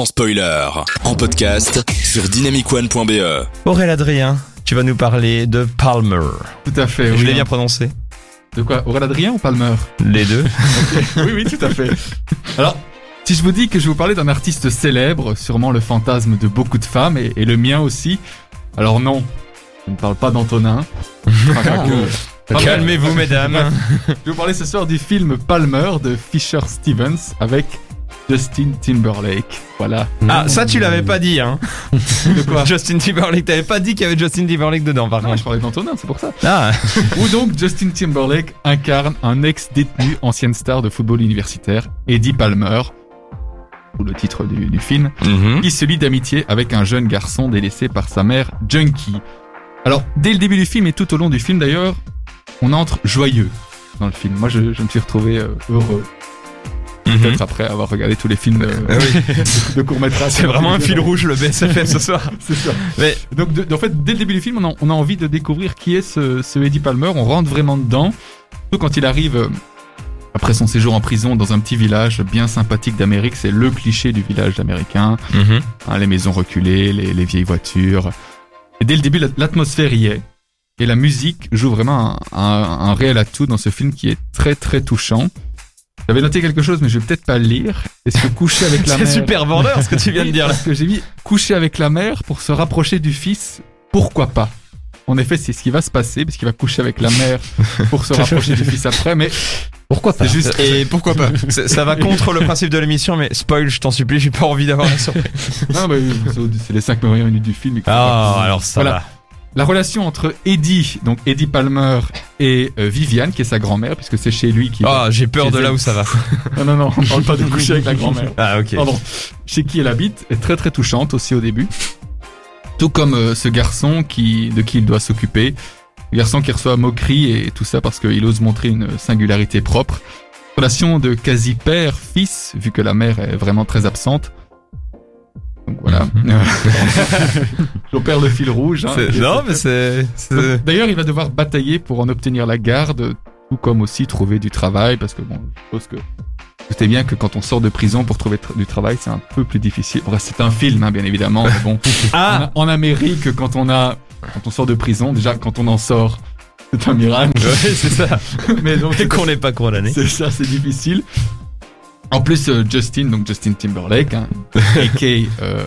sans spoiler. En podcast sur dynamicone.be. Aurélien Adrien, tu vas nous parler de Palmer. Tout à fait. Je oui, l'ai bien hein. prononcé. De quoi Aurélien Adrien ou Palmer? Les deux. Oui, oui, tout à fait. Alors, si je vous dis que je vais vous parler d'un artiste célèbre, sûrement le fantasme de beaucoup de femmes et, et le mien aussi, alors non, je ne parle pas d'Antonin. Enfin, Calmez-vous, mesdames. Je vais vous parler ce soir du film Palmer de Fisher Stevens avec Justin Timberlake. Voilà. Ah, ça tu l'avais pas dit, hein. De quoi Justin Timberlake, t'avais pas dit qu'il y avait Justin Timberlake dedans, par Non, je contre. parlais d'Antonin, c'est pour ça. Ah, Où donc Justin Timberlake incarne un ex-détenu, ancienne star de football universitaire, Eddie Palmer, ou le titre du, du film, Mhm. qui se lie d'amitié avec un jeune garçon délaissé par sa mère, Junkie. Alors, dès le début du film et tout au long du film d'ailleurs, on entre joyeux dans le film. Moi, je, je me suis retrouvé euh, heureux. Mhm. Peut-être après avoir regardé tous les films euh, Ah oui. de court-métrage. C'est vraiment un fil rouge le BSFM ce soir. C'est ça. Mais Donc, de- en fait, dès le début du film, on a, on a envie de découvrir qui est ce, ce Eddie Palmer. On rentre vraiment dedans. Surtout quand il arrive, euh, après son séjour en prison, dans un petit village bien sympathique d'Amérique. C'est le cliché du village américain. Mhm. Hein, les maisons reculées, les, les vieilles voitures. Et dès le début, la- l'atmosphère y est. Et la musique joue vraiment un, un- un réel atout dans ce film qui est très très touchant. J'avais noté quelque chose, mais je vais peut-être pas le lire. Est-ce que coucher avec la c'est mère... super vendeur ce que tu viens de dire là. Parce que j'ai mis coucher avec la mère pour se rapprocher du fils, pourquoi pas? En effet, c'est ce qui va se passer, parce qu'il va coucher avec la mère pour se rapprocher du fils après, mais pourquoi pas? C'est juste... Et pourquoi pas? C'est- Ça va contre le principe de l'émission, mais spoil, je t'en supplie, j'ai pas envie d'avoir la surprise. Non, mais c'est les 5 premières minutes du film. Ah, alors ça Voilà. La relation entre Eddie, donc Eddie Palmer, et euh, Viviane, qui est sa grand-mère, puisque c'est chez lui qui... Ah, j'ai peur de là où ça va. Non, non, non, on parle pas de coucher avec la grand-mère. Ah, ok. Pardon. Chez qui elle habite est très très touchante aussi au début. Tout comme euh, ce garçon qui, de qui il doit s'occuper. Le garçon qui reçoit moquerie et tout ça parce qu'il ose montrer une singularité propre. Relation de quasi père-fils, vu que la mère est vraiment très absente. Donc voilà. J'opère le fil rouge. hein. Non, mais c'est. D'ailleurs, il va devoir batailler pour en obtenir la garde, tout comme aussi trouver du travail, parce que bon, je suppose que vous savez bien que quand on sort de prison pour trouver tra- du travail, c'est un peu plus difficile. Bref, c'est un film, hein, bien évidemment. mais bon, Ah en, en Amérique, quand on a, quand on sort de prison, déjà quand on en sort, c'est un miracle. Ouais, c'est ça. mais donc Et qu'on n'est pas condamné. c'est ça, c'est difficile. En plus, euh, Justin, donc Justin Timberlake, hein, a.k.a. euh,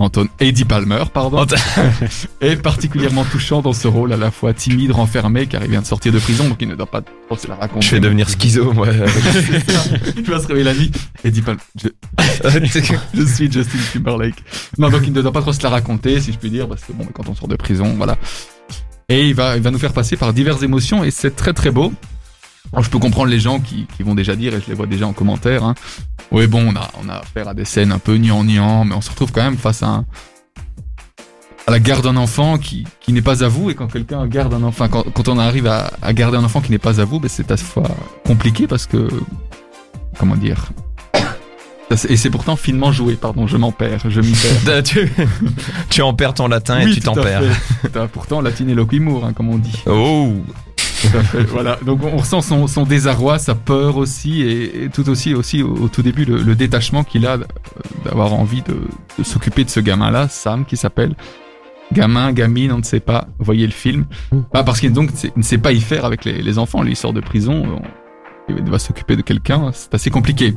Anton Eddie Palmer, pardon, est particulièrement touchant dans ce rôle à la fois timide, renfermé, car il vient de sortir de prison, donc il ne doit pas trop se la raconter. Je vais devenir schizo, moi. il va se réveiller la nuit. Eddie Palmer, je, je suis Justin Timberlake. Non, donc il ne doit pas trop se la raconter, si je puis dire, parce que bon, quand on sort de prison, voilà. Et il va, il va nous faire passer par diverses émotions, et c'est très très beau. Alors, je peux comprendre les gens qui, qui vont déjà dire, et je les vois déjà en commentaire, hein, oui bon, on a, on a affaire à des scènes un peu niant mais on se retrouve quand même face à un, à la garde d'un enfant qui, qui n'est pas à vous, et quand quelqu'un garde un enfant, quand, quand on arrive à, à garder un enfant qui n'est pas à vous, ben c'est à la fois compliqué parce que, comment dire, et c'est pourtant finement joué, pardon, je m'en perds, je m'y perds. tu, tu en perds ton latin et tu t'en perds. Pourtant, latine eloquimur, hein, comme on dit. Oh. Voilà. Donc on ressent son, désarroi, sa peur aussi, et, tout aussi, aussi au, tout début le, détachement qu'il a euh, d'avoir envie de, s'occuper de ce gamin-là, Sam, qui s'appelle. Gamin, gamine, on ne sait pas. Voyez le film. Bah, parce qu'il ne sait pas y faire avec les, enfants. Lui, il sort de prison, on- il va s'occuper de quelqu'un. C'est assez compliqué.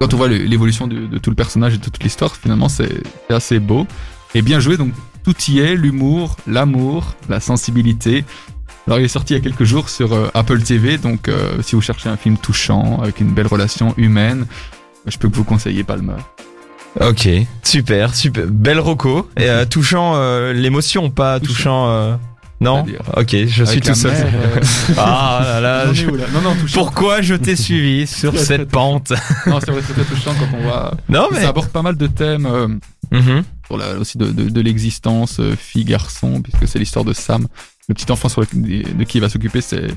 Quand on voit l'évolution de, de tout le personnage et de toute l'histoire, finalement, c'est assez beau et bien joué. Donc tout y est, l'humour, l'amour, la sensibilité. Alors il est sorti il y a quelques jours sur euh, Apple TV, donc euh, si vous cherchez un film touchant, avec une belle relation humaine, je peux vous conseiller Palmer. Ok, super, super. Belle roco. Et euh, touchant euh, l'émotion, pas touchant. euh, Non Ok, je suis tout seul. Ah là là. je- là? Non, non, touchant. Pourquoi je t'ai suivi sur cette très pente Non, c'est vrai, c'est très touchant quand on voit. Non mais. Ça aborde pas mal de thèmes euh, Mhm. sur la, aussi de, de, de l'existence euh, fille-garçon, puisque c'est l'histoire de Sam, le petit enfant sur le, de qui il va s'occuper, c'est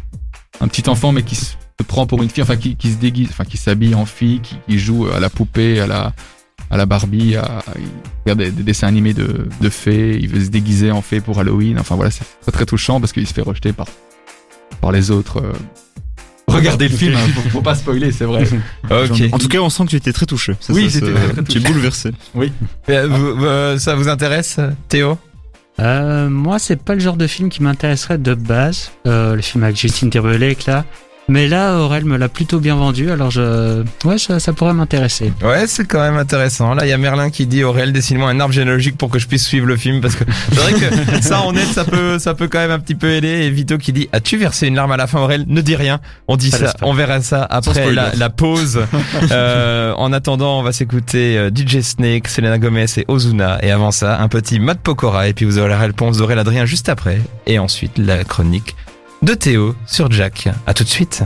un petit enfant mais qui se prend pour une fille, enfin qui, qui se déguise, enfin qui s'habille en fille, qui, qui joue à la poupée, à la à la Barbie, à, il regarde des, des dessins animés de, de fées, il veut se déguiser en fée pour Halloween. Enfin voilà, c'est très très touchant parce qu'il se fait rejeter par par les autres euh, Regardez le film, hein, faut, faut pas spoiler, c'est vrai. Ok. En tout cas, on sent que tu étais très touché. Oui, ça- très Tu es touché. bouleversé. Euh, vous- vous- ça vous intéresse, Théo? Euh, moi, c'est pas le genre de film qui m'intéresserait de base. Euh, le film avec Justin Timberlake là. Mais là, Aurel me l'a plutôt bien vendu, alors je, ouais, ça, ça pourrait m'intéresser. Ouais, c'est quand même intéressant. Là, il y a Merlin qui dit Aurel, dessine-moi un arbre généalogique pour que je puisse suivre le film, parce que c'est vrai que ça, en net, ça peut, ça peut quand même un petit peu aider. Et Vito qui dit As-tu versé une larme à la fin, Aurel? Ne dis rien. On dit ça, on verra ça après la pause. Euh, en attendant, on va s'écouter euh, DJ Snake, Selena Gomez et Ozuna. Et avant ça, un petit Matt Pokora. Et puis vous aurez la réponse d'Aurel Adrien juste après. Et ensuite, la chronique de Théo sur Jack. À tout de suite.